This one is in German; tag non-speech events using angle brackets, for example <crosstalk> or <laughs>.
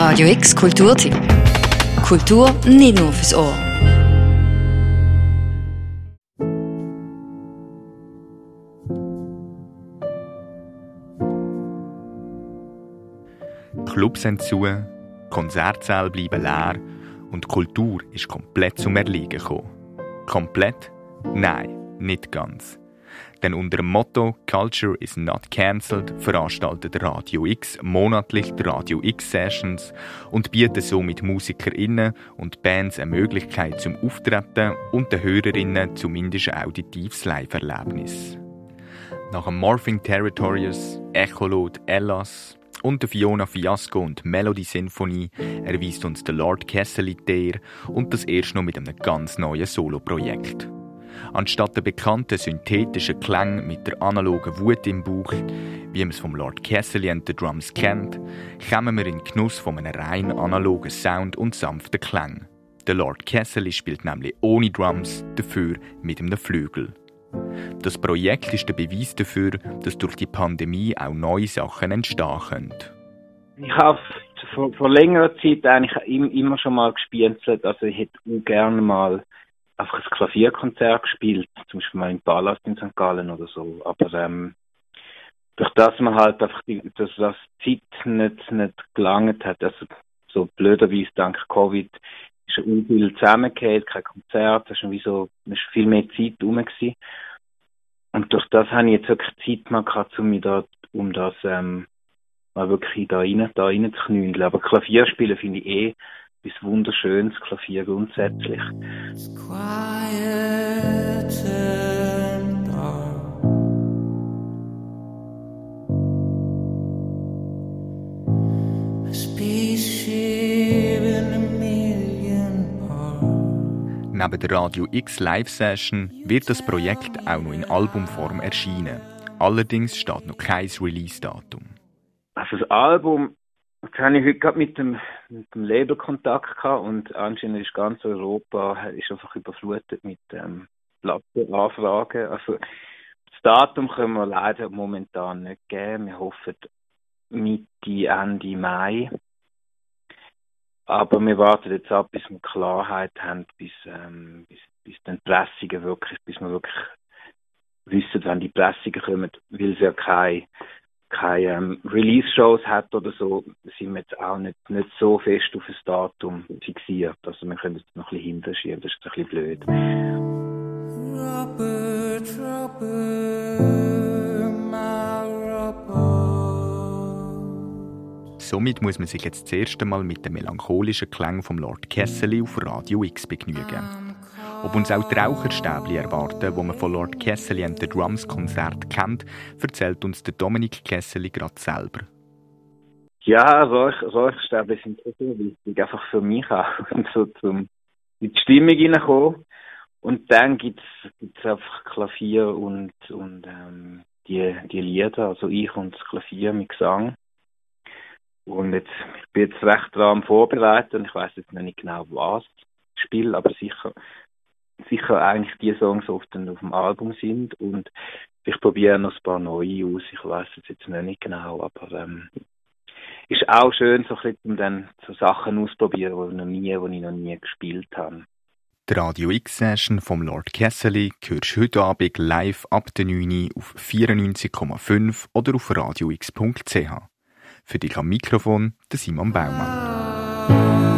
Radio X Kulturtipp. Kultur nicht nur fürs Ohr. Clubs sind zu, Konzertsäle bleiben leer und Kultur ist komplett zum Erliegen gekommen. Komplett? Nein, nicht ganz. Denn unter dem Motto Culture is not cancelled veranstaltet Radio X monatlich die Radio X Sessions und bietet somit MusikerInnen und Bands eine Möglichkeit zum Auftreten und den HörerInnen zumindest ein auditives Live-Erlebnis. Nach dem Morphing Territorious, Echolot, Ellas und der Fiona Fiasco und Melody Sinfonie erweist uns der Lord der und das erst noch mit einem ganz neuen Soloprojekt. Anstatt der bekannten synthetischen Klang mit der analogen Wut im Bauch, wie man es vom Lord Cassidy and the Drums kennt, kommen wir in den Genuss von einem rein analogen Sound und sanften Klang. Der Lord Cassidy spielt nämlich ohne Drums, dafür mit einem Flügel. Das Projekt ist der Beweis dafür, dass durch die Pandemie auch neue Sachen entstehen können. Ich habe vor, vor längerer Zeit eigentlich immer schon mal gespielt, also ich hätte gerne mal einfach ein Klavierkonzert gespielt, zum Beispiel mal im Palast in St. Gallen oder so. Aber ähm, durch das man halt einfach die, dass das Zeit nicht, nicht gelangt hat, also so blöderweise dank Covid ist schon viel zusammengehört, kein Konzert, da ist schon wie so, ist viel mehr Zeit rum gewesen. Und durch das habe ich jetzt wirklich Zeit mal gehabt, um mich da, um das, ähm, mal wirklich da rein, da rein zu knüllen. Aber Klavier spielen finde ich eh etwas Wunderschönes, Klavier grundsätzlich. Neben der Radio X Live Session wird das Projekt auch noch in Albumform erscheinen. Allerdings steht noch kein Release-Datum. Also das Album Jetzt habe ich heute gerade mit dem, mit dem Label Kontakt gehabt und anscheinend ist ganz Europa ist einfach überflutet mit ähm, Plattenanfragen. Also das Datum können wir leider momentan nicht geben. Wir hoffen Mitte, Ende Mai. Aber wir warten jetzt ab, bis wir Klarheit haben, bis, ähm, bis, bis dann Pressungen wirklich, bis wir wirklich wissen, wenn die Pressungen kommen, weil es ja keine keine ähm, Release-Shows hat oder so, sind wir jetzt auch nicht, nicht so fest auf das Datum fixiert. Also wir können es noch ein bisschen hinterschieben, das ist ein bisschen blöd. Robert, Robert, Somit muss man sich jetzt das erste Mal mit dem melancholischen Klang vom Lord Kessel auf Radio X begnügen. Ob uns auch die Raucherstäbli erwarten, wo man von Lord Kesseli and the Drums Konzert kennt, erzählt uns der Dominik Kesseli gerade selber. Ja, Rauch, Raucherstäbli sind so wichtig, einfach für mich auch, <laughs> so zum in die Stimmung hineinkommen. Und dann gibt es einfach Klavier und, und ähm, die, die Lieder, also ich und das Klavier mit Gesang. Und jetzt, ich bin jetzt recht dran vorbereitet und ich weiß jetzt noch nicht genau was spiele, aber sicher sicher eigentlich die Songs, auf, den, auf dem Album sind und ich probiere noch ein paar neue aus. Ich weiß es jetzt noch nicht genau, aber ähm, ist auch schön, so ein bisschen, dann so Sachen auszuprobieren, die noch nie, die ich noch nie gespielt habe. Die Radio X-Session vom Lord Kesseli hörst du heute Abend live ab der 9 auf 94,5 oder auf radiox.ch. Für dich am Mikrofon der Simon Baumann.